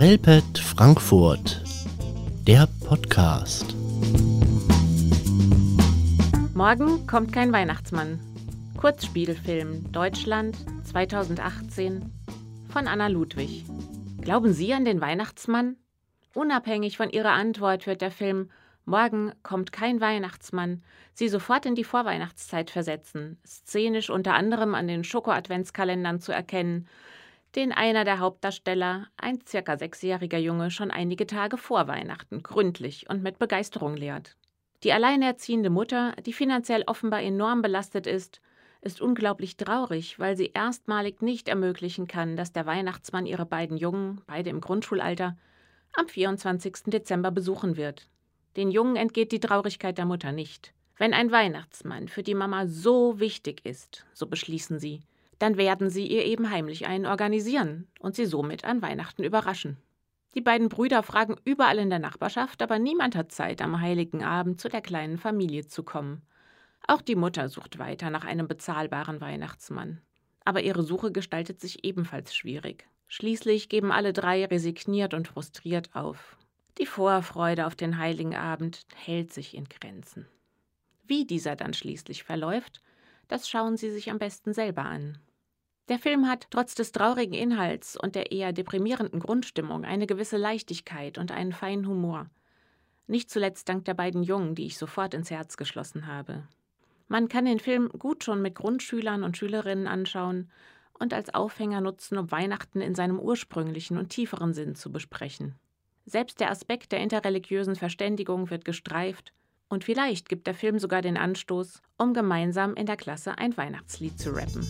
Relpet Frankfurt, der Podcast. Morgen kommt kein Weihnachtsmann. Kurzspielfilm Deutschland 2018 von Anna Ludwig. Glauben Sie an den Weihnachtsmann? Unabhängig von Ihrer Antwort wird der Film Morgen kommt kein Weihnachtsmann Sie sofort in die Vorweihnachtszeit versetzen, szenisch unter anderem an den Schoko-Adventskalendern zu erkennen, den einer der Hauptdarsteller, ein circa sechsjähriger Junge, schon einige Tage vor Weihnachten gründlich und mit Begeisterung lehrt. Die alleinerziehende Mutter, die finanziell offenbar enorm belastet ist, ist unglaublich traurig, weil sie erstmalig nicht ermöglichen kann, dass der Weihnachtsmann ihre beiden Jungen, beide im Grundschulalter, am 24. Dezember besuchen wird. Den Jungen entgeht die Traurigkeit der Mutter nicht. Wenn ein Weihnachtsmann für die Mama so wichtig ist, so beschließen sie, dann werden sie ihr eben heimlich einen organisieren und sie somit an Weihnachten überraschen. Die beiden Brüder fragen überall in der Nachbarschaft, aber niemand hat Zeit, am heiligen Abend zu der kleinen Familie zu kommen. Auch die Mutter sucht weiter nach einem bezahlbaren Weihnachtsmann. Aber ihre Suche gestaltet sich ebenfalls schwierig. Schließlich geben alle drei resigniert und frustriert auf. Die Vorfreude auf den heiligen Abend hält sich in Grenzen. Wie dieser dann schließlich verläuft, das schauen Sie sich am besten selber an. Der Film hat trotz des traurigen Inhalts und der eher deprimierenden Grundstimmung eine gewisse Leichtigkeit und einen feinen Humor. Nicht zuletzt dank der beiden Jungen, die ich sofort ins Herz geschlossen habe. Man kann den Film gut schon mit Grundschülern und Schülerinnen anschauen und als Aufhänger nutzen, um Weihnachten in seinem ursprünglichen und tieferen Sinn zu besprechen. Selbst der Aspekt der interreligiösen Verständigung wird gestreift und vielleicht gibt der Film sogar den Anstoß, um gemeinsam in der Klasse ein Weihnachtslied zu rappen.